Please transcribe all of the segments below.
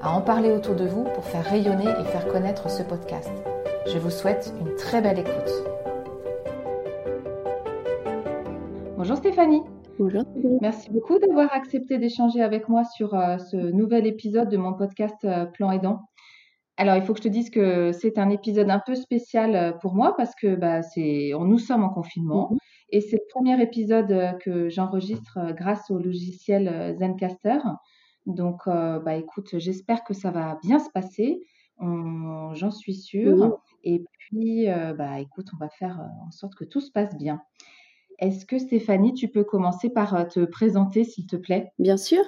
à en parler autour de vous pour faire rayonner et faire connaître ce podcast. Je vous souhaite une très belle écoute. Bonjour Stéphanie. Bonjour. Merci beaucoup d'avoir accepté d'échanger avec moi sur euh, ce nouvel épisode de mon podcast euh, Plan Aidant. Alors, il faut que je te dise que c'est un épisode un peu spécial euh, pour moi parce que bah, c'est, nous sommes en confinement mhm. et c'est le premier épisode que j'enregistre grâce au logiciel Zencaster. Donc, euh, bah, écoute, j'espère que ça va bien se passer. J'en suis sûre. Et puis, euh, bah, écoute, on va faire euh, en sorte que tout se passe bien. Est-ce que Stéphanie, tu peux commencer par te présenter, s'il te plaît? Bien sûr.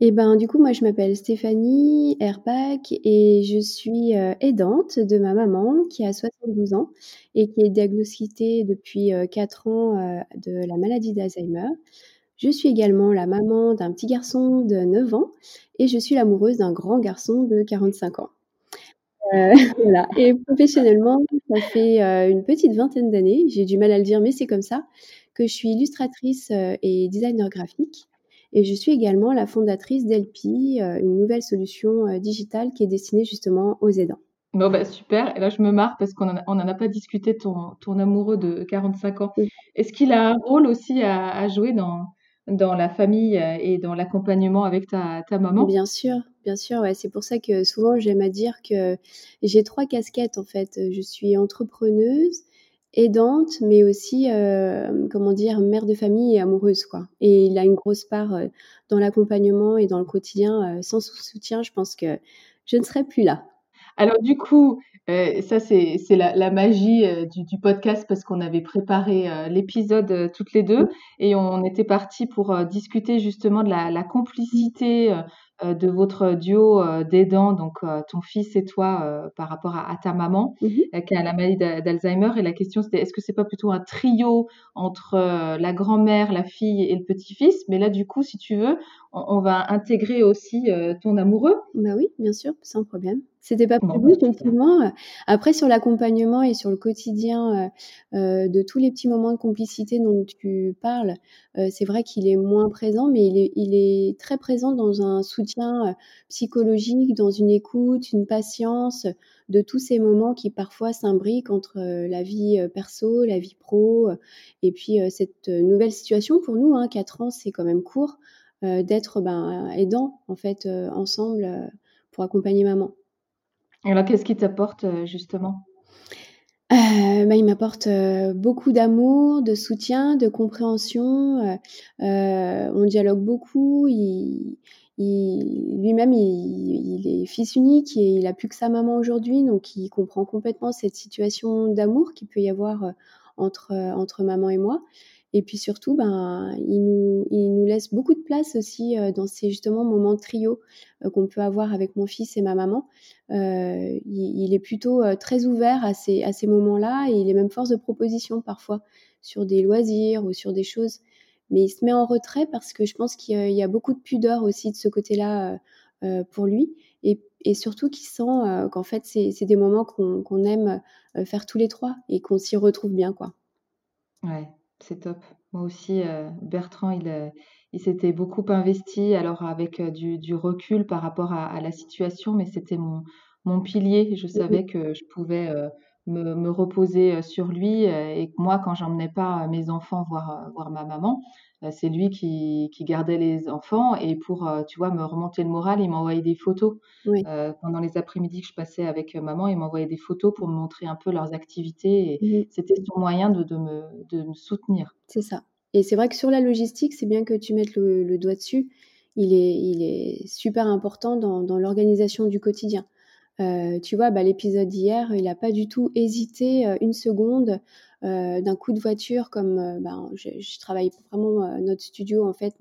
Et eh ben, du coup, moi, je m'appelle Stéphanie Herpac et je suis aidante de ma maman qui a 72 ans et qui est diagnostiquée depuis 4 ans de la maladie d'Alzheimer. Je suis également la maman d'un petit garçon de 9 ans et je suis l'amoureuse d'un grand garçon de 45 ans. Euh, voilà. Et professionnellement, ça fait euh, une petite vingtaine d'années, j'ai du mal à le dire, mais c'est comme ça, que je suis illustratrice euh, et designer graphique. Et je suis également la fondatrice d'Elpi, une nouvelle solution digitale qui est destinée justement aux aidants. Bon, bah, super. Et là, je me marre parce qu'on n'en a, pas discuté, ton, ton amoureux de 45 ans. Est-ce qu'il a un rôle aussi à jouer dans, dans la famille euh, et dans l'accompagnement avec ta, ta, maman Bien sûr, bien sûr. Ouais. C'est pour ça que souvent j'aime à dire que j'ai trois casquettes en fait. Je suis entrepreneuse, aidante, mais aussi, euh, comment dire, mère de famille et amoureuse quoi. Et il a une grosse part euh, dans l'accompagnement et dans le quotidien. sans soutien, je pense que je ne serais plus là. Alors du coup, euh, ça c'est la, magie euh, du, podcast parce qu'on avait préparé euh, l'épisode toutes les deux et on était parti pour discuter justement de la, la complicité euh, de votre duo euh, d'aidants, donc euh, ton fils et toi, par rapport à, ta maman mmh qui a la maladie d'Alzheimer. Et la question c'était est-ce que c'est pas plutôt un trio entre la grand-mère, la fille et le petit-fils? Mais là, du coup, si tu veux, on, va intégrer aussi ton amoureux. Bah oui, bien sûr, sans problème. C'était pas prévu, effectivement. Après, sur l'accompagnement et sur le quotidien de tous les petits moments de complicité dont tu parles, c'est vrai qu'il est moins présent, mais il est, il est très présent dans un soutien euh, psychologique, dans une écoute, une patience de tous ces moments qui parfois s'imbriquent entre euh, la vie euh, perso, la vie pro, et puis cette nouvelle situation pour nous, hein, 4 ans c'est quand même court, d'être ben, aidant en fait ensemble pour accompagner maman. Alors qu'est-ce qui t'apporte justement? Bah, il m'apporte beaucoup d'amour, de soutien, de compréhension. on dialogue beaucoup. Il, lui-même, il, est fils unique et il a plus que sa maman aujourd'hui, donc il comprend complètement cette situation d'amour qu'il peut y avoir euh, entre, euh, entre maman et moi. Et puis surtout, ben, il, nous, il nous laisse beaucoup de place aussi euh, dans ces justement moments trio qu'on peut avoir avec mon fils et ma maman. il, il, est plutôt très ouvert à ces, à ces moments-là et il est même force de proposition parfois sur des loisirs ou sur des choses mais il se met en retrait parce que je pense qu'il y a beaucoup de pudeur aussi de ce côté-là euh, euh, pour lui et, surtout qu'il sent euh, qu'en fait c'est des moments qu'on aime faire tous les trois et qu'on s'y retrouve bien quoi. Ouais, c'est top. Moi aussi, Bertrand, il, il s'était beaucoup investi, alors avec du, du, recul par rapport à, à la situation, mais c'était mon, mon pilier. Je mmh savais que je pouvais me, me, reposer sur lui et que moi, quand j'emmenais pas mes enfants voir, voir ma maman, c'est lui qui, qui, gardait les enfants et pour, tu vois, me remonter le moral, il m'envoyait des photos. pendant les après-midi que je passais avec maman, il m'envoyait des photos pour me montrer un peu leurs activités et mmh c'était son moyen de, de, me, de me soutenir. C'est ça. Et c'est vrai que sur la logistique, c'est bien que tu mettes le, le doigt dessus. Il est, il est super important dans, dans l'organisation du quotidien. Euh, tu vois, bah, l'épisode d'hier, il n'a pas du tout hésité euh, une seconde d'un coup de voiture, comme ben, je, travaille vraiment, notre studio en fait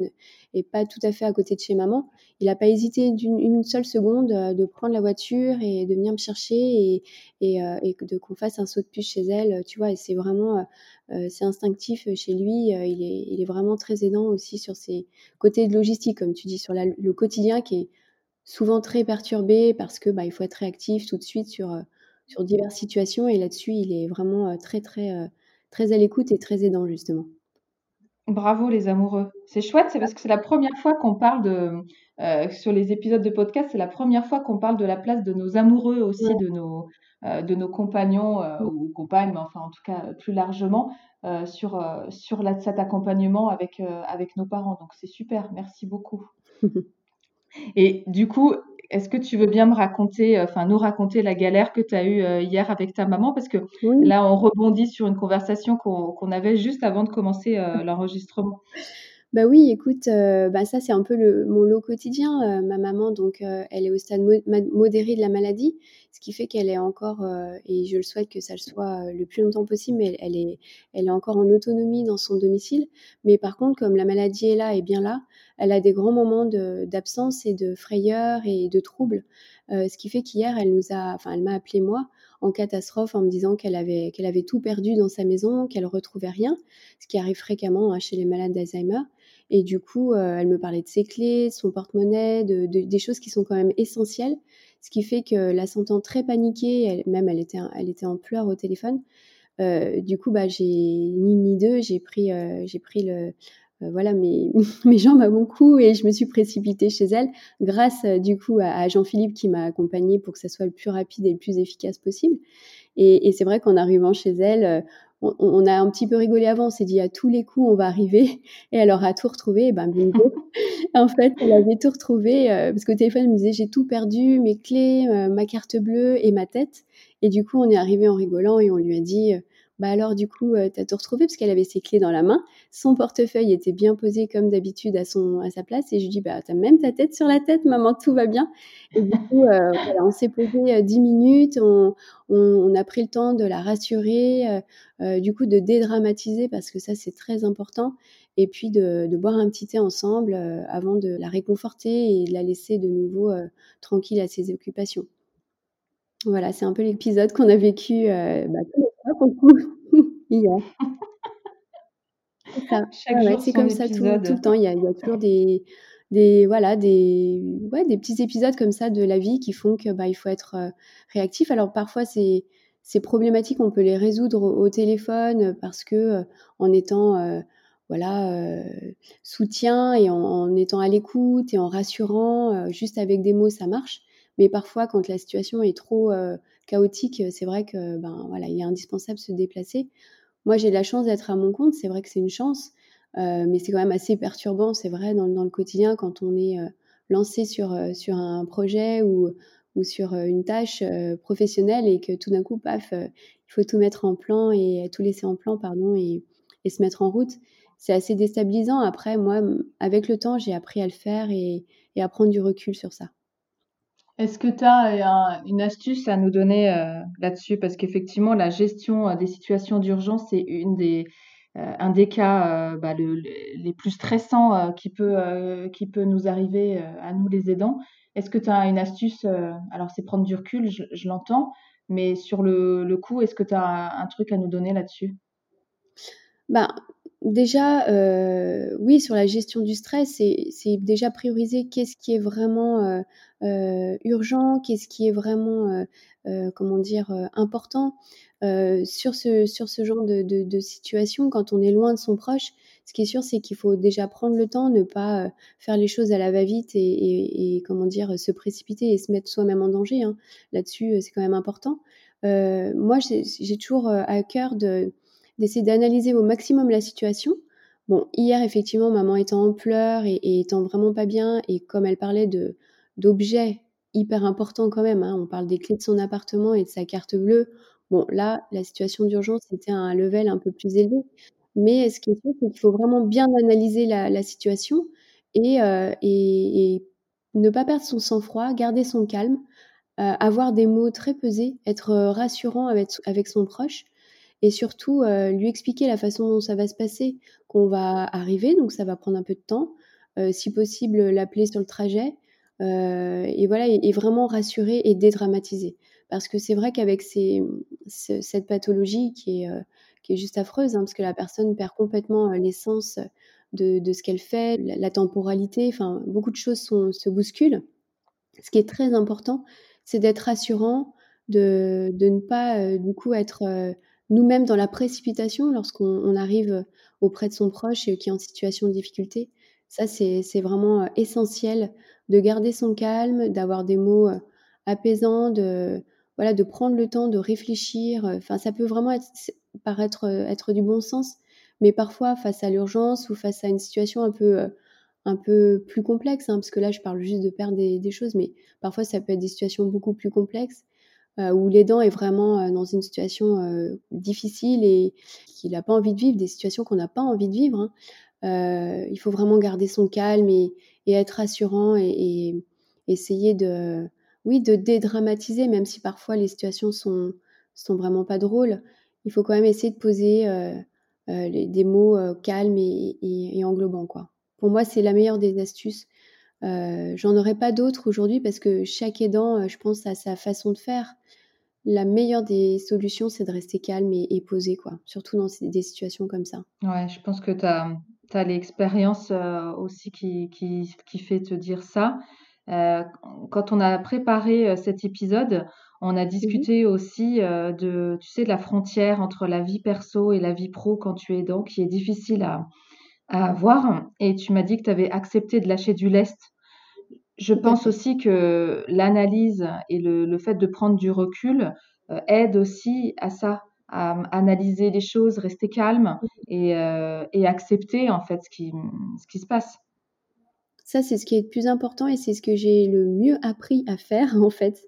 n'est pas tout à fait à côté de chez maman. Il n'a pas hésité d'une seule seconde de prendre la voiture et de venir me chercher et, de qu'on fasse un saut de puce chez elle, tu vois. C'est vraiment, c'est instinctif chez lui. il, est, il est vraiment très aidant aussi sur ses côtés de logistique, comme tu dis, sur le quotidien qui est souvent très perturbé parce que bah, il faut être réactif tout de suite sur, euh, sur diverses situations et là-dessus, il est vraiment euh, très, très, euh, très à l'écoute et très aidant, justement. Bravo les amoureux. C'est chouette, c'est parce que c'est la première fois qu'on parle de, sur les épisodes de podcast, c'est la première fois qu'on parle de la place de nos amoureux aussi, de, nos, de nos compagnons ou compagnes, mais enfin en tout cas plus largement, sur, sur cet accompagnement avec, avec nos parents. Donc c'est super, merci beaucoup. Et du coup, est-ce que tu veux bien me raconter, euh, enfin nous raconter la galère que tu as eue euh, hier avec ta maman? Parce que là, on rebondit sur une conversation qu'on avait juste avant de commencer euh, l'enregistrement. Bah oui, écoute, bah ça c'est un peu le, mon lot quotidien. ma maman, donc, elle est au stade modéré de la maladie, ce qui fait qu'elle est encore, et je le souhaite que ça le soit le plus longtemps possible, mais elle est, elle est encore en autonomie dans son domicile. Mais par contre, comme la maladie est là et bien là, elle a des grands moments d'absence et de frayeur et de troubles. Euh, ce qui fait qu'hier, elle nous a, enfin, elle m'a appelé moi en catastrophe en me disant qu'elle avait, avait tout perdu dans sa maison, qu'elle retrouvait rien, ce qui arrive fréquemment hein, chez les malades d'Alzheimer. Et du coup, euh, elle me parlait de ses clés, de son porte-monnaie, de, des choses qui sont quand même essentielles. Ce qui fait que la sentant très paniquée, même elle était, en pleurs au téléphone. Euh, du coup, bah, j'ai ni ni deux, j'ai pris, j'ai pris le, euh, voilà mes, jambes à mon cou et je me suis précipitée chez elle grâce euh, du coup à, Jean-Philippe qui m'a accompagnée pour que ça soit le plus rapide et le plus efficace possible. Et, c'est vrai qu'en arrivant chez elle, euh, on, a un petit peu rigolé avant, on s'est dit à tous les coups on va arriver et elle aura tout retrouvé, et ben bingo. en fait, elle avait tout retrouvé parce qu'au téléphone elle me disait j'ai tout perdu, mes clés, ma carte bleue et ma tête. Et du coup on est arrivé en rigolant et on lui a dit bah alors du coup, euh, tu as tout retrouvé parce qu'elle avait ses clés dans la main. Son portefeuille était bien posé comme d'habitude à, son, à sa place. Et je lui dis, bah, tu as même ta tête sur la tête, maman, tout va bien. Et du coup, euh, voilà, on s'est posé 10 euh, minutes, on, on, a pris le temps de la rassurer, du coup de dédramatiser parce que ça, c'est très important. Et puis de, de, boire un petit thé ensemble avant de la réconforter et de la laisser de nouveau tranquille à ses occupations. Voilà, c'est un peu l'épisode qu'on a vécu bah, C'est comme ça tout, le temps. Il y, a, toujours des, des, voilà, des, ouais, des petits épisodes comme ça de la vie qui font que bah, il faut être euh, réactif. Alors parfois, c'est ces problématiques, on peut les résoudre au, téléphone parce que euh, en étant euh, voilà soutien et en, en étant à l'écoute et en rassurant, juste avec des mots, ça marche. Mais parfois, quand la situation est trop chaotique, c'est vrai que ben voilà, il est indispensable de se déplacer. Moi, j'ai la chance d'être à mon compte. C'est vrai que c'est une chance, mais c'est quand même assez perturbant. C'est vrai dans, le quotidien quand on est lancé sur sur un projet ou ou sur une tâche professionnelle et que tout d'un coup, paf, il faut tout mettre en plan et tout laisser en plan, pardon, et, et se mettre en route. C'est assez déstabilisant. Après, moi, avec le temps, j'ai appris à le faire et à prendre du recul sur ça. Est-ce que tu as une astuce à nous donner euh, là-dessus? Parce qu'effectivement, la gestion euh, des situations d'urgence, c'est une des, euh, un des cas bah, les plus stressants qui, peut, qui peut nous arriver à nous les aidants. Est-ce que tu as une astuce? alors, c'est prendre du recul, je, l'entends, mais sur le, le coup, est-ce que tu as un, truc à nous donner là-dessus? Ben, déjà, oui, sur la gestion du stress, c'est déjà prioriser qu'est-ce qui est vraiment euh, urgent, qu'est-ce qui est vraiment, euh, euh, comment dire, important. sur, ce, genre de, de, situation, quand on est loin de son proche, ce qui est sûr, c'est qu'il faut déjà prendre le temps, ne pas faire les choses à la va-vite et, comment dire, se précipiter et se mettre soi-même en danger. Hein. Là-dessus, c'est quand même important. moi, j'ai toujours à cœur d'essayer d'analyser au maximum la situation. Bon, hier, effectivement, maman étant en pleurs et, étant vraiment pas bien, et comme elle parlait de, d'objets hyper importants quand même. Hein. On parle des clés de son appartement et de sa carte bleue. Bon, là, la situation d'urgence était à un level un peu plus élevé. Mais ce qui est sûr, c'est qu'il faut vraiment bien analyser la, situation euh, et, ne pas perdre son sang-froid, garder son calme, euh, avoir des mots très pesés, être rassurant avec, avec son proche et surtout lui expliquer la façon dont ça va se passer, qu'on va arriver, donc ça va prendre un peu de temps, si possible l'appeler sur le trajet, et voilà, et, vraiment rassurer et dédramatiser. Parce que c'est vrai qu'avec cette pathologie qui est, qui est juste affreuse, hein, parce que la personne perd complètement l'essence de, de, ce qu'elle fait, la, temporalité, enfin beaucoup de choses sont, se bousculent. Ce qui est très important, c'est d'être rassurant, de, de, ne pas du coup être nous-mêmes dans la précipitation lorsqu'on arrive auprès de son proche qui est en situation de difficulté. Ça, c'est vraiment essentiel de garder son calme, d'avoir des mots apaisants, de, voilà, de prendre le temps de réfléchir. Enfin, ça peut vraiment paraître être du bon sens, mais parfois, face à l'urgence ou face à une situation un peu, un peu plus complexe, hein, parce que là, je parle juste de perdre des, choses, mais parfois, ça peut être des situations beaucoup plus complexes. Euh, où l'aidant est vraiment euh, dans une situation euh, difficile et qu'il n'a pas envie de vivre, des situations qu'on n'a pas envie de vivre. Hein. il faut vraiment garder son calme et, être rassurant et, essayer de, oui, de dédramatiser, même si parfois les situations sont, sont vraiment pas drôles. Il faut quand même essayer de poser des mots calmes et, englobants, quoi. Pour moi, c'est la meilleure des astuces. J'en aurais pas d'autres aujourd'hui parce que chaque aidant, je pense, a sa façon de faire la meilleure des solutions, c'est de rester calme et, posé, quoi. Surtout dans des situations comme ça. Ouais, je pense que tu as, l'expérience euh, aussi qui, qui, fait te dire ça. Euh, quand on a préparé euh, cet épisode, on a mmh discuté aussi de, tu sais, de la frontière entre la vie perso et la vie pro quand tu es aidant, qui est difficile à, à avoir. Et tu m'as dit que tu avais accepté de lâcher du lest je pense aussi que l'analyse et le, fait de prendre du recul euh, aide aussi à ça, à analyser les choses, rester calme euh, et, accepter en fait ce qui, ce qui se passe. Ça, c'est ce qui est le plus important et c'est ce que j'ai le mieux appris à faire en fait,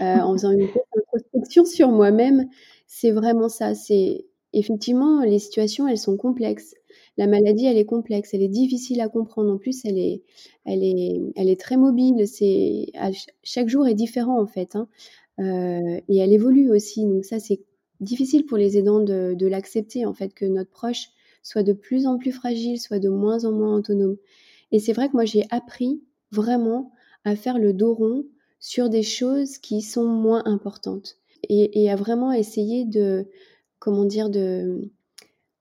euh, en faisant une introspection sur moi-même. C'est vraiment ça. C'est effectivement les situations, elles sont complexes la maladie, elle est complexe, elle est difficile à comprendre. En plus, elle est, elle est, elle est très mobile. C'est chaque jour est différent en fait, hein. euh, et elle évolue aussi. Donc ça, c'est difficile pour les aidants de, l'accepter en fait que notre proche soit de plus en plus fragile, soit de moins en moins autonome. Et c'est vrai que moi, j'ai appris vraiment à faire le dos rond sur des choses qui sont moins importantes et, et à vraiment essayer de, comment dire, de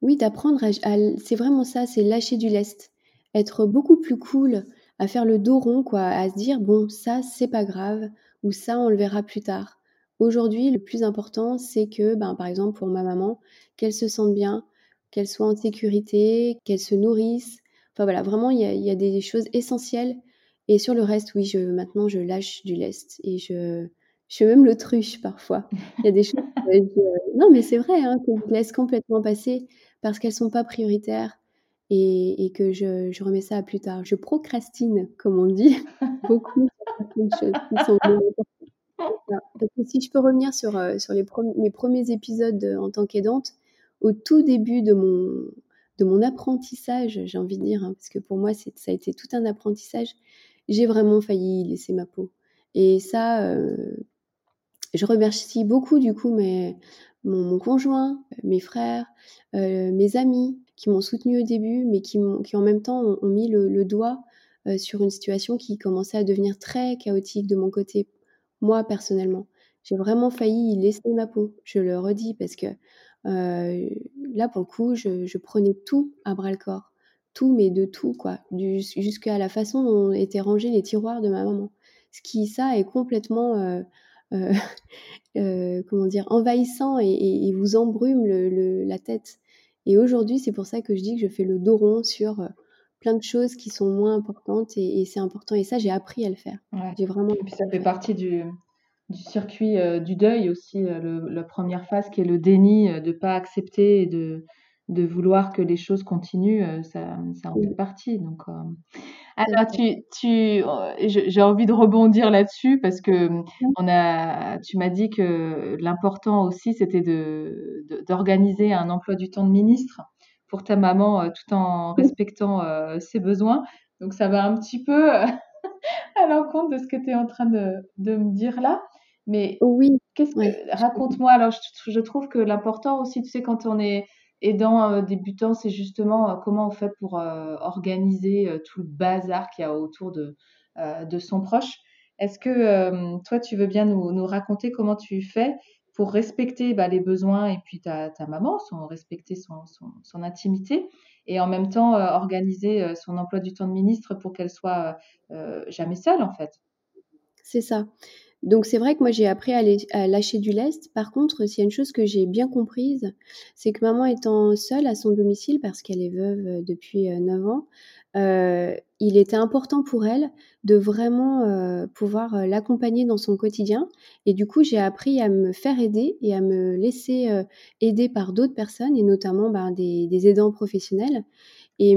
oui, d'apprendre à, c'est vraiment ça, c'est lâcher du lest. Être beaucoup plus cool, à faire le dos rond, quoi, à se dire bon, ça, c'est pas grave, ou ça, on le verra plus tard. Aujourd'hui, le plus important, c'est que, ben, par exemple, pour ma maman, qu'elle se sente bien, qu'elle soit en sécurité, qu'elle se nourrisse. Enfin voilà, vraiment, il y a, des choses essentielles. Et sur le reste, oui, maintenant, je lâche du lest. Et je, je même l'autruche parfois. Il y a des choses. non, mais c'est vrai, hein, que laisse complètement passer parce qu'elles sont pas prioritaires et, que je, je, remets ça à plus tard. Je procrastine, comme on dit, beaucoup sur choses qui sont Parce que si je peux revenir sur, euh, sur les mes premiers épisodes en tant qu'aidante, au tout début de mon, de mon apprentissage, j'ai envie de dire, hein, parce que pour moi, ça a été tout un apprentissage, j'ai vraiment failli laisser ma peau. Et ça, euh, je remercie beaucoup du coup mes, mon, conjoint, mes frères, euh, mes amis qui m'ont soutenu au début, mais qui, en même temps ont, mis le, doigt euh, sur une situation qui commençait à devenir très chaotique de mon côté, moi personnellement. J'ai vraiment failli y laisser ma peau, je le redis, parce que euh, là, pour le coup, je, prenais tout à bras le corps. Tout, mais de tout, quoi. Jusqu'à la façon dont étaient rangés les tiroirs de ma maman. Ce qui, ça, est complètement euh, euh, comment dire, envahissant et, vous embrume le, la tête. Et aujourd'hui, c'est pour ça que je dis que je fais le dos rond sur euh, plein de choses qui sont moins importantes et, c'est important. Et ça, j'ai appris à le faire. J'ai vraiment. Et puis ça fait partie du, du circuit du deuil aussi, la première phase qui est le déni de ne pas accepter et de, de vouloir que les choses continuent, ça, ça en fait partie. Donc, alors, tu, tu, euh, j'ai envie de rebondir là-dessus parce que on a, tu m'as dit que l'important aussi, c'était de, d'organiser un emploi du temps de ministre pour ta maman euh, tout en respectant euh, ses besoins. Donc, ça va un petit peu à l'encontre de ce que tu es en train de, de me dire là. Mais oui. raconte-moi alors je, trouve que l'important aussi tu sais quand on est aidant euh, débutant c'est justement euh, comment on fait pour euh, organiser tout le bazar qu'il y a autour de son proche. Est-ce que toi tu veux bien nous, raconter comment tu fais pour respecter bah, les besoins et puis ta, ta maman, son, respecter son, son, intimité et en même temps organiser son emploi du temps de ministre pour qu'elle soit jamais seule en fait? C'est ça. Donc c'est vrai que moi j'ai appris à, lâcher du lest. Par contre, s'il y a une chose que j'ai bien comprise, c'est que maman étant seule à son domicile parce qu'elle est veuve euh, depuis 9 euh, ans, euh, il était important pour elle de vraiment pouvoir l'accompagner dans son quotidien. Et du coup, j'ai appris à me faire aider et à me laisser aider par d'autres personnes, et notamment ben, des, aidants professionnels. Et,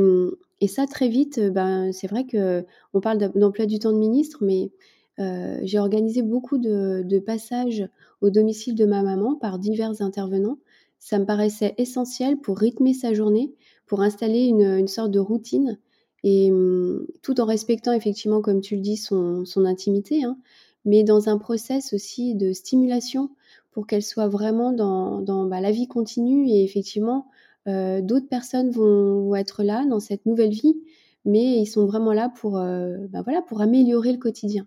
ça, très vite, ben, c'est vrai que on parle d'emploi du temps de ministre, mais euh, j'ai organisé beaucoup de, passages au domicile de ma maman par divers intervenants. Ça me paraissait essentiel pour rythmer sa journée, pour installer une, sorte de routine, et hum, tout en respectant effectivement, comme tu le dis, son, intimité, hein, mais dans un process aussi de stimulation pour qu'elle soit vraiment dans, bah, la vie continue et effectivement, euh, d'autres personnes vont, être là dans cette nouvelle vie, mais ils sont vraiment là pour, euh, bah, voilà, pour améliorer le quotidien.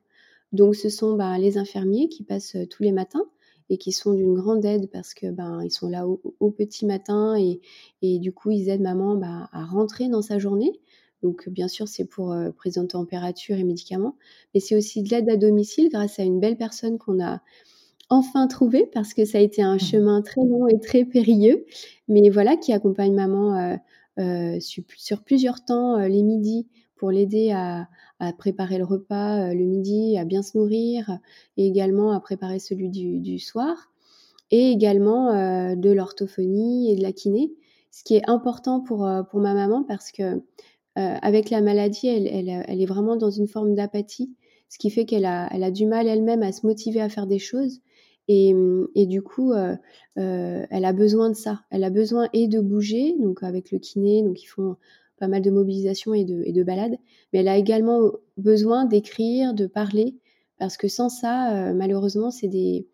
Donc ce sont bah, les infirmiers qui passent tous les matins et qui sont d'une grande aide parce que ben ils sont là au, petit matin et, et, du coup ils aident maman bah, à rentrer dans sa journée. Donc bien sûr c'est pour euh, prise de température et médicaments, mais c'est aussi de l'aide à domicile grâce à une belle personne qu'on a enfin trouvée parce que ça a été un mmh chemin très long et très périlleux, mais voilà qui accompagne maman euh, euh, sur, sur, plusieurs temps les midis pour l'aider à, à préparer le repas euh, le midi, à bien se nourrir, et également à préparer celui du, soir, et également euh, de l'orthophonie et de la kiné, ce qui est important pour, euh, pour ma maman parce que avec la maladie, elle, elle, est vraiment dans une forme d'apathie, ce qui fait qu'elle a, elle a du mal elle-même à se motiver à faire des choses. Et, et, du coup, elle a besoin de ça. Elle a besoin et de bouger, donc avec le kiné, donc ils font pas mal de mobilisation et de, et de balades, mais elle a également besoin d'écrire, de parler, parce que sans ça, euh, malheureusement, c'est des,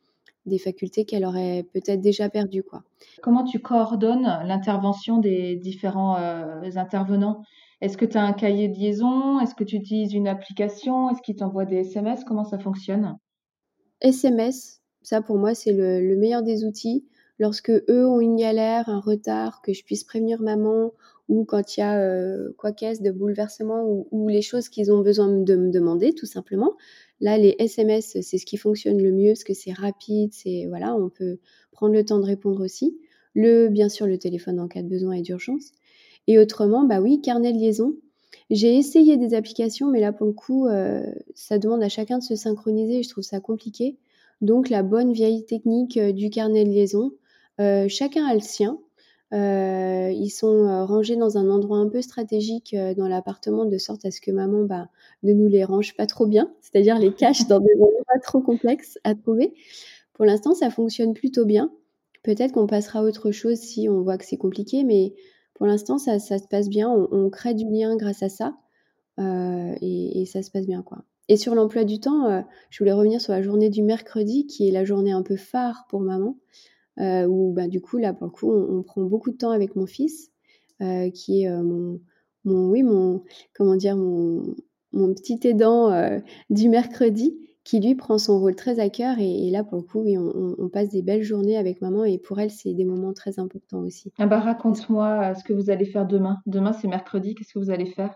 des facultés qu'elle aurait peut-être déjà perdues. Quoi. Comment tu coordonnes l'intervention des différents euh, intervenants? Est-ce que tu as un cahier de liaison? Est-ce que tu utilises une application? Est-ce qu'ils t'envoient des SMS Comment ça fonctionne? SMS, ça pour moi c'est le, le, meilleur des outils. Lorsque eux ont une galère, un retard, que je puisse prévenir maman ou quand il y a euh, quoi qu'est-ce de bouleversement ou, les choses qu'ils ont besoin de me demander tout simplement. Là, les SMS, c'est ce qui fonctionne le mieux parce que c'est rapide, c'est voilà, on peut prendre le temps de répondre aussi. Le, bien sûr, le téléphone en cas de besoin et d'urgence. Et autrement, bah oui, carnet de liaison. J'ai essayé des applications, mais là, pour le coup, euh, ça demande à chacun de se synchroniser et je trouve ça compliqué. Donc, la bonne vieille technique euh, du carnet de liaison. chacun a le sien. Euh, ils sont euh, rangés dans un endroit un peu stratégique euh, dans l'appartement de sorte à ce que maman bah, ne nous les range pas trop bien, c'est-à-dire les cache dans des endroits pas trop complexes à trouver. Pour l'instant, ça fonctionne plutôt bien. Peut-être qu'on passera à autre chose si on voit que c'est compliqué, mais pour l'instant, ça, se passe bien. On, crée du lien grâce à ça et, ça se passe bien. Et sur l'emploi du temps, je voulais revenir sur la journée du mercredi, qui est la journée un peu phare pour maman. Euh, où bah, du coup, là, pour le coup, on, prend beaucoup de temps avec mon fils, euh, qui est euh, mon, mon, oui, mon, comment dire, mon, mon petit aidant du mercredi, qui lui prend son rôle très à cœur. Et, là, pour le coup, oui, on, on, passe des belles journées avec maman. Et pour elle, c'est des moments très importants aussi. Ah bah, raconte-moi ce que vous allez faire demain. Demain, c'est mercredi. Qu'est-ce que vous allez faire?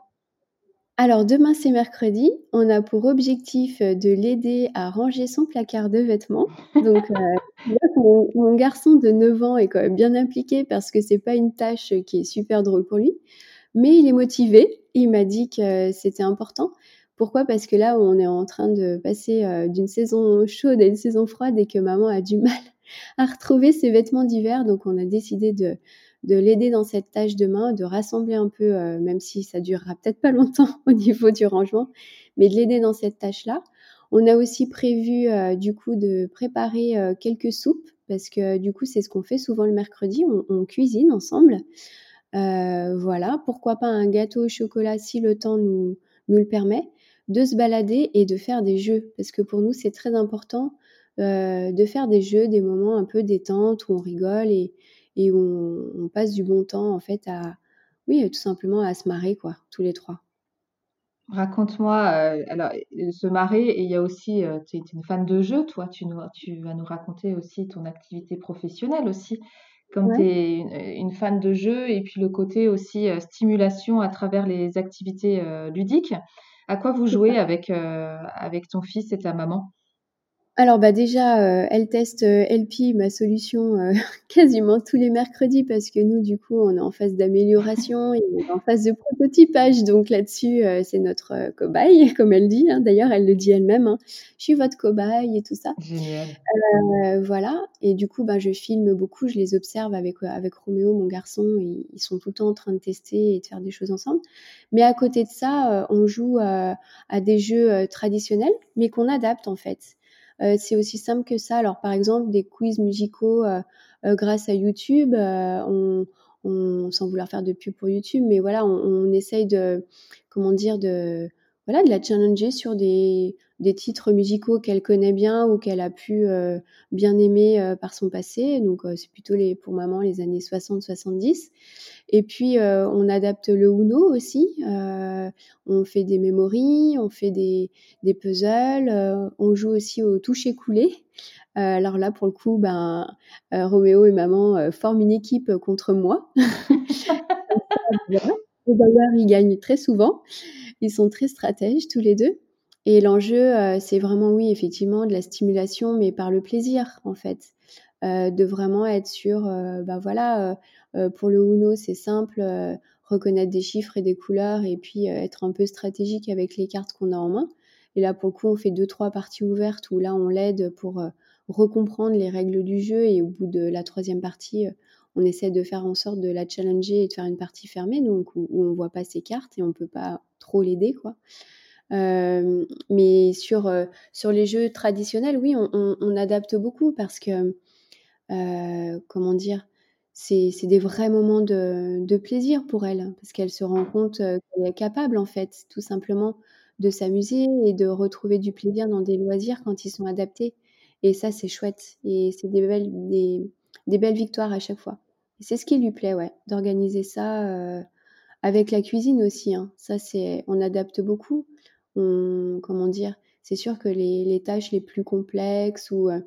Alors demain c'est mercredi, on a pour objectif euh, de l'aider à ranger son placard de vêtements. Donc euh, mon, garçon de 9 ans est quand même bien impliqué parce que c'est pas une tâche qui est super drôle pour lui, mais il est motivé. Il m'a dit que c'était important. Pourquoi? Parce que là on est en train de passer euh, d'une saison chaude à une saison froide et que maman a du mal à retrouver ses vêtements d'hiver, donc on a décidé de de l'aider dans cette tâche de main, de rassembler un peu, euh, même si ça durera peut-être pas longtemps au niveau du rangement, mais de l'aider dans cette tâche-là. On a aussi prévu euh, du coup de préparer euh, quelques soupes parce que du coup c'est ce qu'on fait souvent le mercredi, on, cuisine ensemble. voilà, pourquoi pas un gâteau au chocolat si le temps nous, nous le permet, de se balader et de faire des jeux parce que pour nous c'est très important de faire des jeux, des moments un peu détente où on rigole et, et où on, passe du bon temps en fait à, oui, tout simplement à se marrer quoi, tous les trois. Raconte-moi, alors se marrer et il y a aussi, tu es une fan de jeux toi, tu nous tu vas nous raconter aussi ton activité professionnelle aussi. Comme tu es une, fan de jeux et puis le côté aussi stimulation à travers les activités ludiques. À quoi vous jouez avec, avec ton fils et ta maman? Alors bah déjà, euh, elle teste euh, LP, ma solution, euh, quasiment tous les mercredis parce que nous, du coup, on est en phase d'amélioration et en phase de prototypage. Donc là-dessus, c'est notre cobaye, comme elle dit. Hein. D'ailleurs, elle le dit elle-même. Hein. Je suis votre cobaye et tout ça. Génial. voilà. Et du coup, bah, je filme beaucoup. Je les observe avec avec Roméo, mon garçon. Ils, ils sont tout le temps en train de tester et de faire des choses ensemble. Mais à côté de ça, on joue à des jeux traditionnels, mais qu'on adapte en fait. Euh, c'est aussi simple que ça. Alors par exemple, des quiz musicaux euh, euh, grâce à YouTube, on, sans vouloir faire de pub pour YouTube, mais voilà, on, on essaye de, comment dire, de, voilà, de la challenger sur des, des titres musicaux qu'elle connaît bien ou qu'elle a pu bien aimer par son passé. Donc c'est plutôt les, pour maman les années 60-70. Et puis on adapte le Uno aussi. on fait des mémories, on fait des, des puzzles, on joue aussi au toucher coulé. alors là, pour le coup, ben, Roméo et maman forment une équipe contre moi. D'ailleurs, ils gagnent très souvent. Ils sont très stratèges tous les deux. Et l'enjeu, euh, c'est vraiment, oui, effectivement, de la stimulation, mais par le plaisir, en fait. Euh, de vraiment être sur, bah voilà, pour le Uno, c'est simple, reconnaître des chiffres et des couleurs, et puis être un peu stratégique avec les cartes qu'on a en main. Et là, pour le coup, on fait deux, trois parties ouvertes où là, on l'aide pour recomprendre les règles du jeu, et au bout de la troisième partie, on essaie de faire en sorte de la challenger et de faire une partie fermée, donc où, on voit pas ses cartes et on peut pas trop l'aider, quoi. Euh, mais sur, euh, sur les jeux traditionnels, oui, on, adapte beaucoup parce que, euh, comment dire, c'est des vrais moments de, de, plaisir pour elle, parce qu'elle se rend compte qu'elle est capable, en fait, tout simplement, de s'amuser et de retrouver du plaisir dans des loisirs quand ils sont adaptés. Et ça, c'est chouette. Et c'est des belles, des, des, belles victoires à chaque fois. C'est ce qui lui plaît, ouais, d'organiser ça avec la cuisine aussi. Hein. Ça, c'est, on adapte beaucoup comment dire, c'est sûr que les, tâches les plus complexes ou, euh,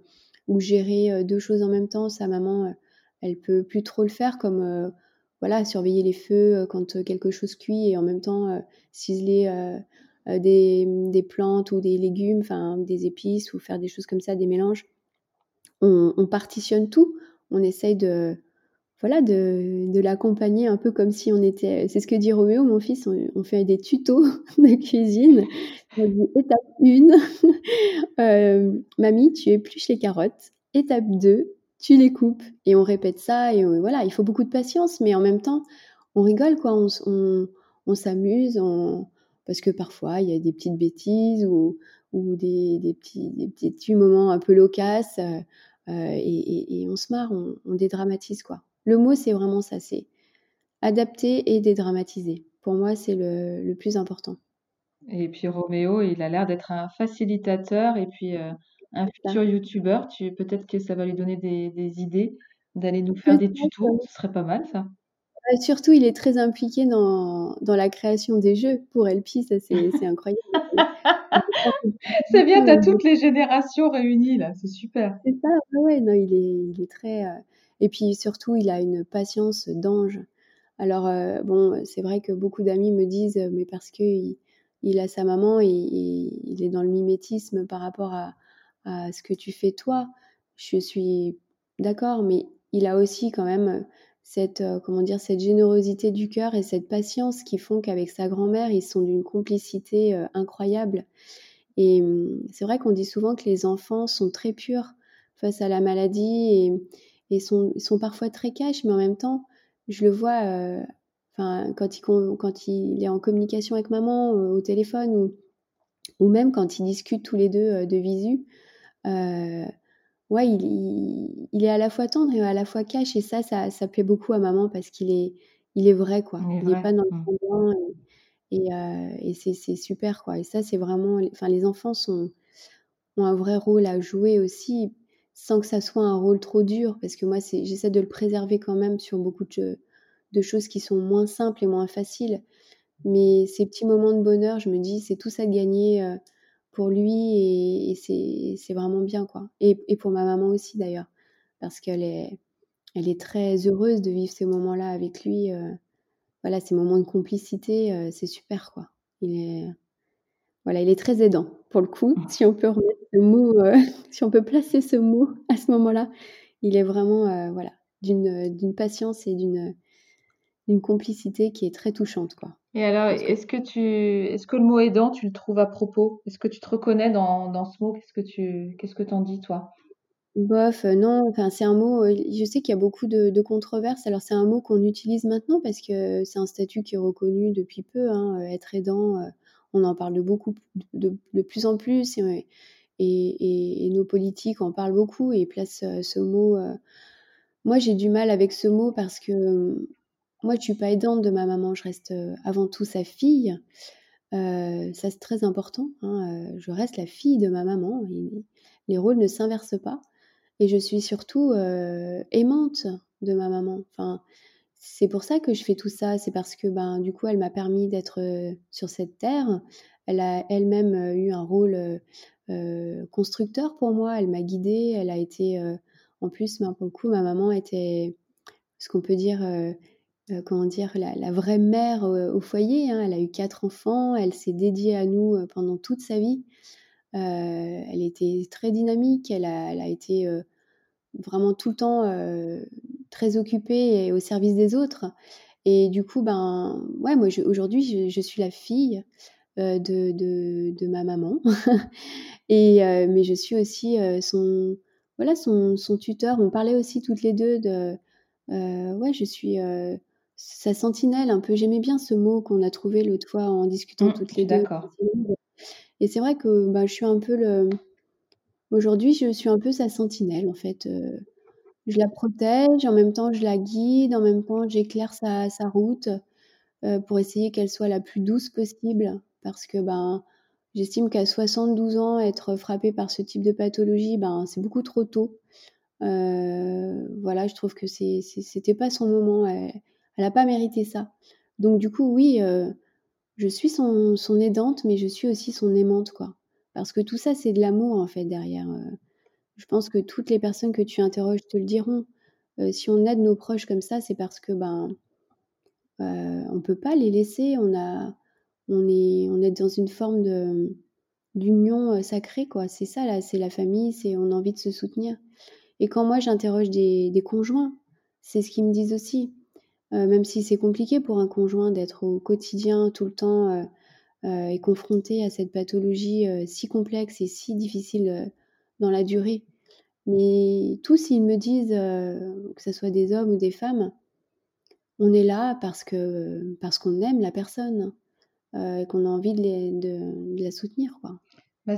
ou gérer euh, deux choses en même temps, sa maman, euh, elle peut plus trop le faire, comme voilà, surveiller les feux quand quelque chose cuit et en même temps ciseler des, des, plantes ou des légumes, enfin des épices ou faire des choses comme ça, des mélanges. On, on partitionne tout. On essaye de, voilà, de, de l'accompagner un peu comme si on était. C'est ce que dit Roméo, mon fils. On, fait des tutos de cuisine. étape 1, euh, mamie, tu épluches les carottes. Étape 2, tu les coupes. Et on répète ça. Et voilà, il faut beaucoup de patience, mais en même temps, on rigole, quoi. On, on, on s'amuse. Parce que parfois, il y a des petites bêtises ou, ou des, des, petits, des petits moments un peu loquaces. Euh, et, et, et, on se marre, on dédramatise, quoi. Le mot, c'est vraiment ça, c'est adapter et dédramatiser. Pour moi, c'est le, plus important. Et puis Roméo, il a l'air d'être un facilitateur et puis euh, un futur youtubeur. Tu, peut-être que ça va lui donner des, idées d'aller nous faire des tutos. Ce serait pas mal, ça. surtout, il est très impliqué dans, la création des jeux. Pour LP, ça, c'est incroyable. c'est bien, tu as toutes les générations réunies, là. C'est super. C'est ça, ouais, non, il est, il est très... Euh, et puis surtout, il a une patience d'ange. Alors, euh, bon, c'est vrai que beaucoup d'amis me disent, mais parce qu'il il a sa maman et, il est dans le mimétisme par rapport à, ce que tu fais toi. Je suis d'accord, mais il a aussi quand même cette, euh, comment dire, cette générosité du cœur et cette patience qui font qu'avec sa grand-mère, ils sont d'une complicité euh, incroyable. Et hum, c'est vrai qu'on dit souvent que les enfants sont très purs face à la maladie et, et sont, sont parfois très cash, mais en même temps, je le vois euh, quand, il, quand il est en communication avec maman euh, au téléphone ou, ou même quand ils discutent tous les deux euh, de visu. ouais, il, il, est à la fois tendre et à la fois cash, et ça, ça, ça plaît beaucoup à maman parce qu'il est, il est vrai, quoi. Il n'est pas dans le mmh. et, et, et c'est super, quoi. Et ça, c'est vraiment. Enfin, les enfants sont ont un vrai rôle à jouer aussi, sans que ça soit un rôle trop dur, parce que moi, j'essaie de le préserver quand même sur beaucoup de, choses qui sont moins simples et moins faciles. Mais ces petits moments de bonheur, je me dis, c'est tout ça de gagner euh, pour lui et, c'est vraiment bien, quoi. Et, et, pour ma maman aussi, d'ailleurs, parce qu'elle est, elle est très heureuse de vivre ces moments-là avec lui. Euh, voilà, ces moments de complicité, euh, c'est super, quoi. Il est, voilà, il est très aidant, pour le coup. Mmh. Si on peut remettre ce mot, euh, si on peut placer ce mot à ce moment-là, il est vraiment, voilà, d'une patience et d'une d'une complicité qui est très touchante, quoi. Et alors, est-ce que tu, est-ce que le mot aidant, tu le trouves à propos? Est-ce que tu te reconnais dans, dans ce mot? Qu'est-ce que tu, qu'est-ce que t'en dis, toi? Bof, euh, non, enfin, c'est un mot, euh, je sais qu'il y a beaucoup de controverses. Alors c'est un mot qu'on utilise maintenant parce que c'est un statut qui est reconnu depuis peu, hein, euh, être aidant, on en parle de beaucoup de plus en plus et nos politiques en parlent beaucoup et placent, ce mot, moi j'ai du mal avec ce mot parce que, moi je suis pas aidante de ma maman, je reste, avant tout sa fille. ça c'est très important, hein, je reste la fille de ma maman les rôles ne s'inversent pas. Et je suis surtout aimante de ma maman. Enfin, c'est pour ça que je fais tout ça. C'est parce que ben, du coup, elle m'a permis d'être sur cette terre. Elle a elle-même eu un rôle constructeur pour moi. Elle m'a guidée. Elle a été, en plus, ben, pour le coup, ma maman était ce qu'on peut dire, comment dire, la, vraie mère au foyer. Hein. Elle a eu quatre enfants. Elle s'est dédiée à nous pendant toute sa vie. Elle était très dynamique, elle a, été vraiment tout le temps très occupée et au service des autres. Et du coup, ben, ouais, moi aujourd'hui, je, suis la fille de, de, ma maman, et mais je suis aussi son, voilà, son, son, tuteur. On parlait aussi toutes les deux de, ouais, je suis sa sentinelle un peu. J'aimais bien ce mot qu'on a trouvé l'autre fois en discutant mmh, toutes les deux. D'accord. Et c'est vrai que bah, je suis un peu le. Aujourd'hui, je suis un peu sa sentinelle, en fait. Euh, je la protège, en même temps, je la guide, en même temps, j'éclaire sa, route euh, pour essayer qu'elle soit la plus douce possible. Parce que ben, j'estime qu'à 72 ans, être frappée par ce type de pathologie, ben, c'est beaucoup trop tôt. Euh, voilà, je trouve que c'était pas son moment. Elle n'a pas mérité ça. Donc, du coup, oui je suis son, aidante, mais je suis aussi son aimante, quoi. Parce que tout ça, c'est de l'amour, en fait, derrière. Euh. Je pense que toutes les personnes que tu interroges te le diront. Euh, si on aide nos proches comme ça, c'est parce que, ben, euh, on peut pas les laisser. On a, on est, on est dans une forme de d'union euh, sacrée, quoi. C'est ça, là, c'est la famille, c'est on a envie de se soutenir. Et quand moi j'interroge des, conjoints, c'est ce qu'ils me disent aussi. Même si c'est compliqué pour un conjoint d'être au quotidien tout le temps et confronté à cette pathologie si complexe et si difficile dans la durée. Mais tous, ils me disent, que ce soit des hommes ou des femmes, on est là parce que parce qu'on aime la personne et qu'on a envie de, de, la soutenir, quoi. Bah,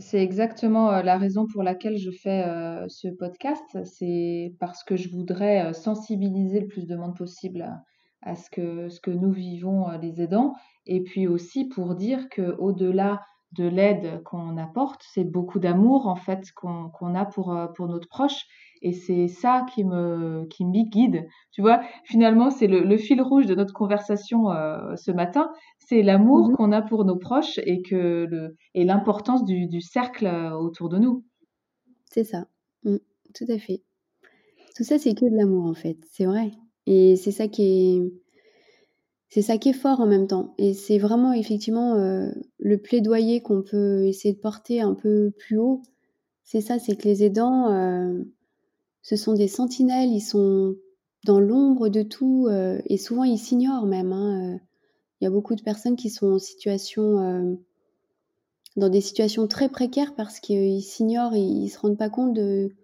c'est exactement la raison pour laquelle je fais ce podcast. C'est parce que je voudrais sensibiliser le plus de monde possible à, ce, que, ce que nous vivons les aidants. Et puis aussi pour dire qu'au-delà de l'aide qu'on apporte, c'est beaucoup d'amour en fait qu'on a pour, pour notre proche. Et c'est ça qui me, qui me guide. Tu vois, finalement, c'est le, fil rouge de notre conversation euh, ce matin. C'est l'amour mmh qu'on a pour nos proches et, que le, et l'importance du, du, cercle euh, autour de nous. C'est ça. Mmh, tout à fait. Tout ça, c'est que de l'amour, en fait. C'est vrai. Et c'est ça qui est. C'est ça qui est fort en même temps. Et c'est vraiment effectivement euh, le plaidoyer qu'on peut essayer de porter un peu plus haut. C'est ça, c'est que les aidants, ce sont des sentinelles, ils sont dans l'ombre de tout euh, et souvent ils s'ignorent même. Hein, euh. Il y a beaucoup de personnes qui sont en situation, euh, dans des situations très précaires parce qu'ils s'ignorent, ils, ne se rendent pas compte de,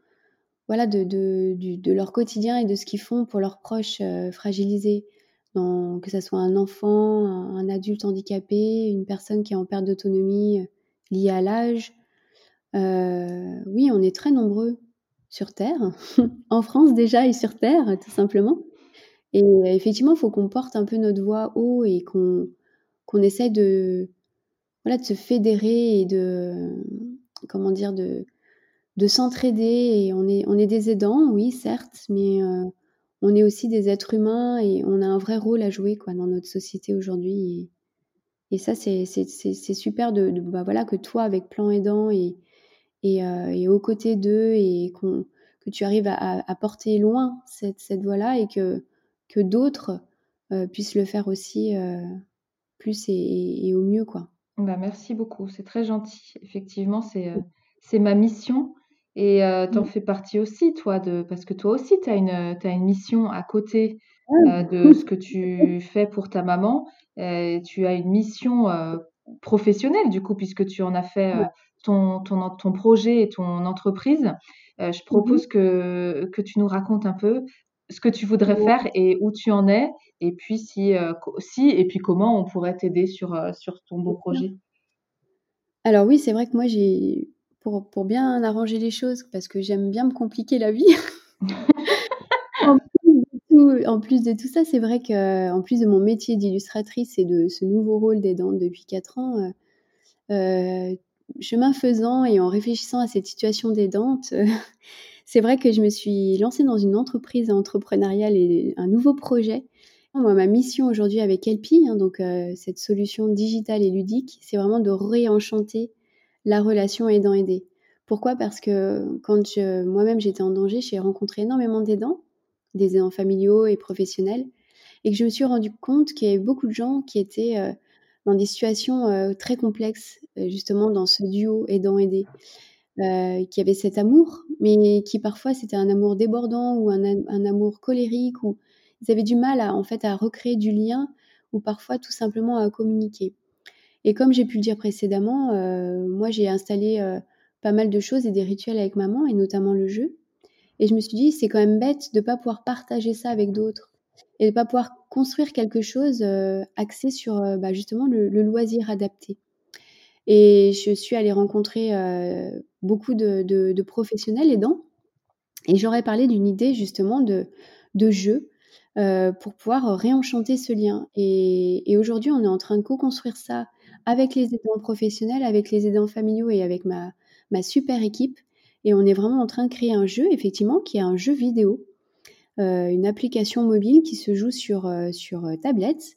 voilà, de, leur quotidien et de ce qu'ils font pour leurs proches fragilisés. Que ce soit un enfant, un, adulte handicapé, une personne qui est en perte d'autonomie liée à l'âge. oui, on est très nombreux sur Terre, en France déjà et sur Terre, tout simplement. Et effectivement, il faut qu'on porte un peu notre voix haut et qu'on qu'on essaie de, voilà, de se fédérer et de, comment dire, de, de s'entraider. On est, on est des aidants, oui, certes, mais on est aussi des êtres humains et on a un vrai rôle à jouer quoi, dans notre société aujourd'hui. Et, ça, c'est super de, bah, voilà, que toi, avec Plan Aidant et, et, et aux côtés d'eux, et que tu arrives à, porter loin cette, cette voie-là et que, que d'autres puissent le faire aussi plus et, au mieux. quoi. Bah, merci beaucoup, c'est très gentil. Effectivement, c'est ma mission. Et euh, tu en mmh. fais partie aussi, toi, de, parce que toi aussi, tu as une, as une mission à côté euh, de ce que tu fais pour ta maman. tu as une mission euh, professionnelle, du coup, puisque tu en as fait ton, ton, ton, projet et ton entreprise. je mmh propose que, que tu nous racontes un peu ce que tu voudrais faire et où tu en es, et puis si, si et puis comment on pourrait t'aider sur, sur ton beau projet. Alors oui, c'est vrai que moi j'ai pour, bien arranger les choses, parce que j'aime bien me compliquer la vie. en, plus de tout ça, c'est vrai qu'en plus de mon métier d'illustratrice et de ce nouveau rôle d'aidante depuis 4 ans, euh, euh, chemin faisant et en réfléchissant à cette situation d'aidante, c'est vrai que je me suis lancée dans une entreprise entrepreneuriale et un nouveau projet. Moi, ma mission aujourd'hui avec Elpi, hein, donc euh, cette solution digitale et ludique, c'est vraiment de réenchanter la relation aidant-aidé. Pourquoi? Parce que quand moi-même j'étais en danger, j'ai rencontré énormément d'aidants, des aidants familiaux et professionnels, et que je me suis rendu compte qu'il y avait beaucoup de gens qui étaient euh, dans des situations euh, très complexes, euh, justement dans ce duo aidant-aidé, qui avait cet amour, mais qui parfois c'était un amour débordant ou un, un, amour colérique, ou ils avaient du mal à, en fait à recréer du lien, ou parfois tout simplement à communiquer. Et comme j'ai pu le dire précédemment, euh, moi j'ai installé euh, pas mal de choses et des rituels avec maman, et notamment le jeu. Et je me suis dit, c'est quand même bête de ne pas pouvoir partager ça avec d'autres et de ne pas pouvoir construire quelque chose euh, axé sur bah, justement le, loisir adapté. Et je suis allée rencontrer beaucoup de, professionnels aidants et j'aurais parlé d'une idée justement de, de jeu pour pouvoir réenchanter ce lien. Et aujourd'hui, on est en train de co-construire ça avec les aidants professionnels, avec les aidants familiaux et avec ma, ma super équipe. Et on est vraiment en train de créer un jeu, effectivement, qui est un jeu vidéo, euh, une application mobile qui se joue sur, euh, sur euh, tablette,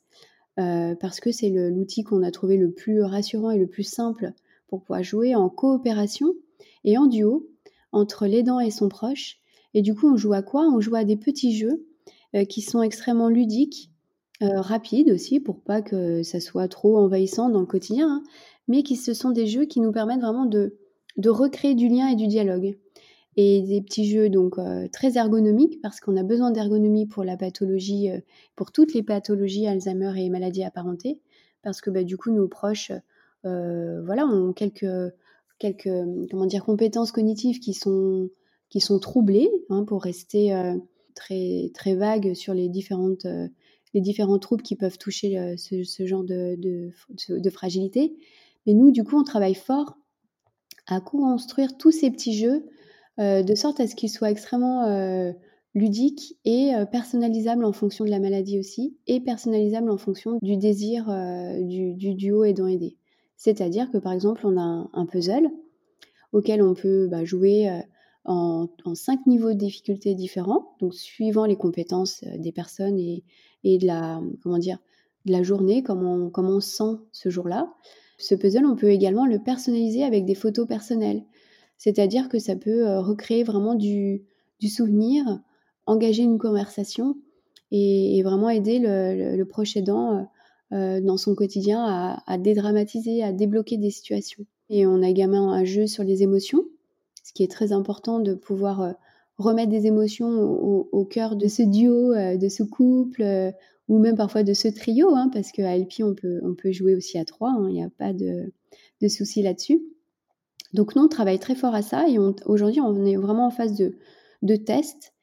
parce que c'est l'outil qu'on a trouvé le plus rassurant et le plus simple pour pouvoir jouer en coopération et en duo entre l'aidant et son proche. Et du coup, on joue à quoi? On joue à des petits jeux qui sont extrêmement ludiques, euh, rapide aussi pour pas que ça soit trop envahissant dans le quotidien, hein, mais qui ce sont des jeux qui nous permettent vraiment de, de recréer du lien et du dialogue. Et des petits jeux donc euh, très ergonomiques parce qu'on a besoin d'ergonomie pour la pathologie, euh, pour toutes les pathologies Alzheimer et maladies apparentées, parce que bah, du coup nos proches, voilà, ont quelques quelques comment dire compétences cognitives qui sont qui sont troublées, hein, pour rester très très vague sur les différentes les différents troubles qui peuvent toucher euh, ce, genre de, fragilité. Mais nous, du coup, on travaille fort à construire tous ces petits jeux euh, de sorte à ce qu'ils soient extrêmement euh, ludiques et personnalisables en fonction de la maladie aussi, et personnalisables en fonction du désir du, duo aidant-aidé. C'est-à-dire que par exemple, on a un, puzzle auquel on peut bah, jouer en, en, cinq niveaux de difficulté différents, donc suivant les compétences des personnes et, et de la, comment dire, de la journée, comment on, comment on sent ce jour-là. Ce puzzle, on peut également le personnaliser avec des photos personnelles. C'est-à-dire que ça peut euh, recréer vraiment du, souvenir, engager une conversation et, vraiment aider le, le, proche aidant euh, euh, dans son quotidien à, dédramatiser, à débloquer des situations. Et on a également un jeu sur les émotions, ce qui est très important de pouvoir remettre des émotions au, cœur de ce duo, euh, de ce couple, euh, ou même parfois de ce trio, hein, parce qu'à LP, on peut, on peut jouer aussi à trois, hein, il n'y a pas de, de souci là-dessus. Donc nous, on travaille très fort à ça, et aujourd'hui, on est vraiment en phase de, de test,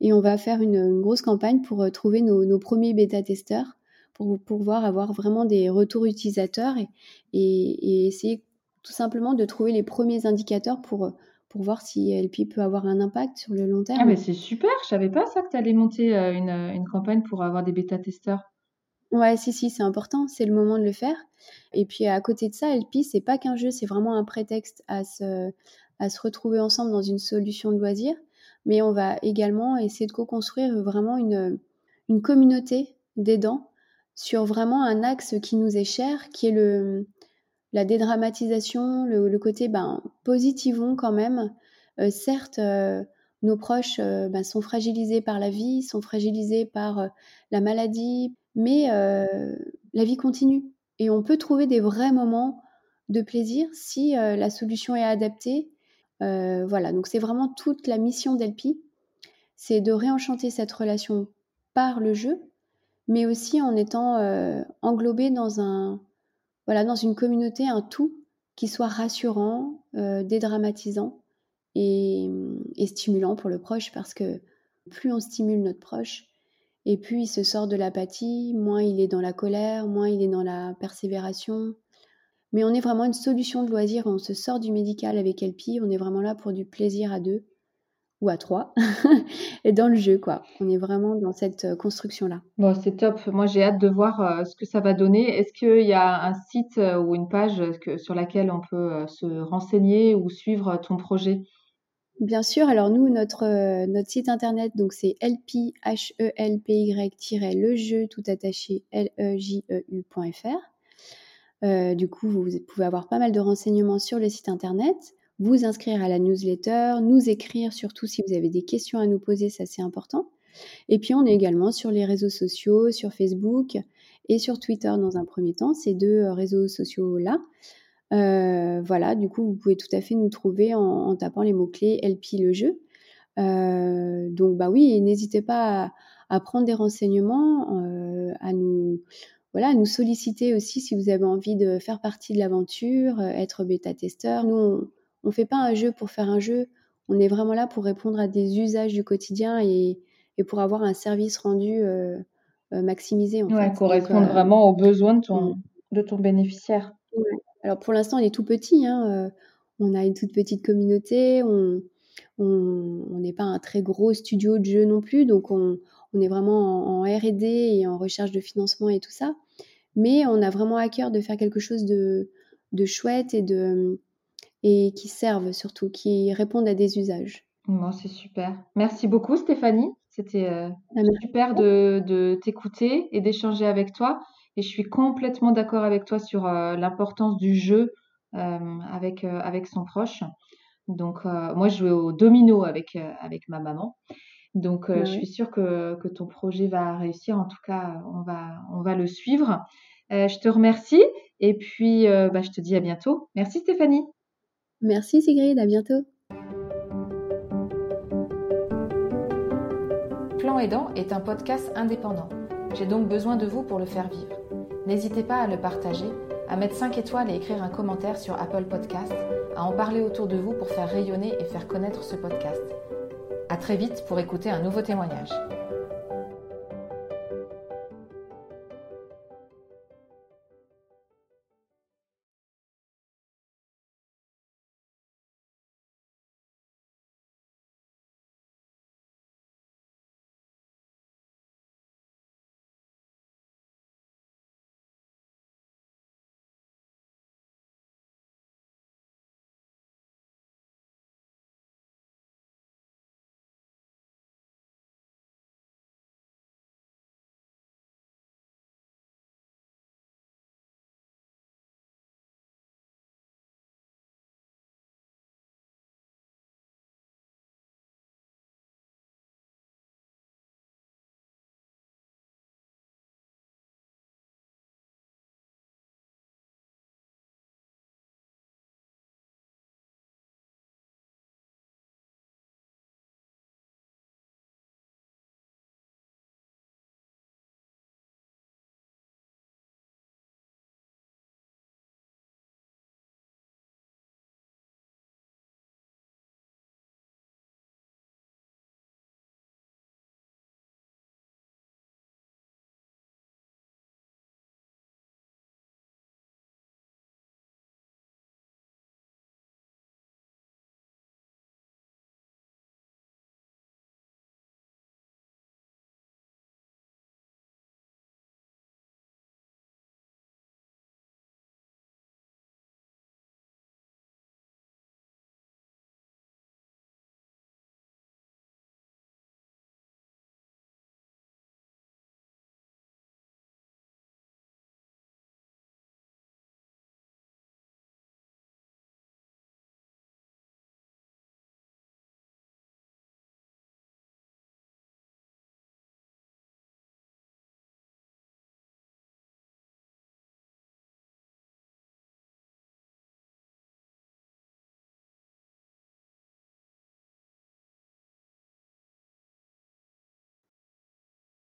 et on va faire une, grosse campagne pour euh, trouver nos, premiers bêta-testeurs, pour pouvoir avoir vraiment des retours utilisateurs, et, et essayer tout simplement de trouver les premiers indicateurs pour pour voir si LP peut avoir un impact sur le long terme. Ah, mais c'est super, je savais pas ça que tu allais monter euh, une, une, campagne pour avoir des bêta-testeurs. Ouais, si, si, c'est important, c'est le moment de le faire. Et puis à côté de ça, LP, c'est pas qu'un jeu, c'est vraiment un prétexte à se, à se retrouver ensemble dans une solution de loisir. Mais on va également essayer de co-construire vraiment une, une communauté d'aidants sur vraiment un axe qui nous est cher, qui est le, la dédramatisation, le, côté ben, positivons quand même. Euh, certes, euh, nos proches euh, ben, sont fragilisés par la vie, sont fragilisés par la maladie, mais la vie continue. Et on peut trouver des vrais moments de plaisir si la solution est adaptée. voilà, donc c'est vraiment toute la mission d'Elpi, c'est de réenchanter cette relation par le jeu, mais aussi en étant englobé dans un, voilà, dans une communauté, un tout qui soit rassurant, euh, dédramatisant et, stimulant pour le proche parce que plus on stimule notre proche, et plus il se sort de l'apathie, moins il est dans la colère, moins il est dans la persévération. Mais on est vraiment une solution de loisir, on se sort du médical avec Elpi, on est vraiment là pour du plaisir à deux ou à trois, et dans le jeu, quoi. On est vraiment dans cette euh, construction-là. Bon, c'est top. Moi, j'ai hâte de voir euh, ce que ça va donner. Est-ce qu'il y a un site euh, ou une page que, sur laquelle on peut se renseigner ou suivre ton projet? Bien sûr. Alors nous, notre, notre site internet, donc c'est lp h e l p y le jeu tout attaché l e du coup, vous pouvez avoir pas mal de renseignements sur le site internet vous inscrire à la newsletter, nous écrire surtout si vous avez des questions à nous poser, ça c'est important. Et puis on est également sur les réseaux sociaux, sur Facebook et sur Twitter dans un premier temps, ces deux euh, réseaux sociaux-là. Euh, voilà, du coup, vous pouvez tout à fait nous trouver en, tapant les mots-clés LP le jeu. Euh, donc, bah oui, n'hésitez pas à, prendre des renseignements, à nous voilà, à nous solliciter aussi si vous avez envie de faire partie de l'aventure, être bêta-testeur. Nous, ne fait pas un jeu pour faire un jeu. On est vraiment là pour répondre à des usages du quotidien et, pour avoir un service rendu euh, euh, maximisé. En ouais, correspondre euh, vraiment aux besoins de ton, mm. de ton bénéficiaire. Alors pour l'instant, on est tout petit. Hein, on a une toute petite communauté. On n'est pas un très gros studio de jeu non plus. Donc on, est vraiment en, en RD et en recherche de financement et tout ça. Mais on a vraiment à cœur de faire quelque chose de, de chouette et de, et qui servent surtout, qui répondent à des usages. Bon, c'est super. Merci beaucoup Stéphanie. C'était euh, ah, super de, t'écouter et d'échanger avec toi. Et je suis complètement d'accord avec toi sur euh, l'importance du jeu euh, avec, avec son proche. Donc, moi, je jouais au domino avec, avec ma maman. Donc, je suis sûre que, que, ton projet va réussir. En tout cas, on va, on va le suivre. je te remercie et puis bah, je te dis à bientôt. Merci Stéphanie. Merci Sigrid, à bientôt. Plan Aidant est un podcast indépendant. J'ai donc besoin de vous pour le faire vivre. N'hésitez pas à le partager, à mettre 5 étoiles et écrire un commentaire sur Apple Podcast, à en parler autour de vous pour faire rayonner et faire connaître ce podcast. À très vite pour écouter un nouveau témoignage.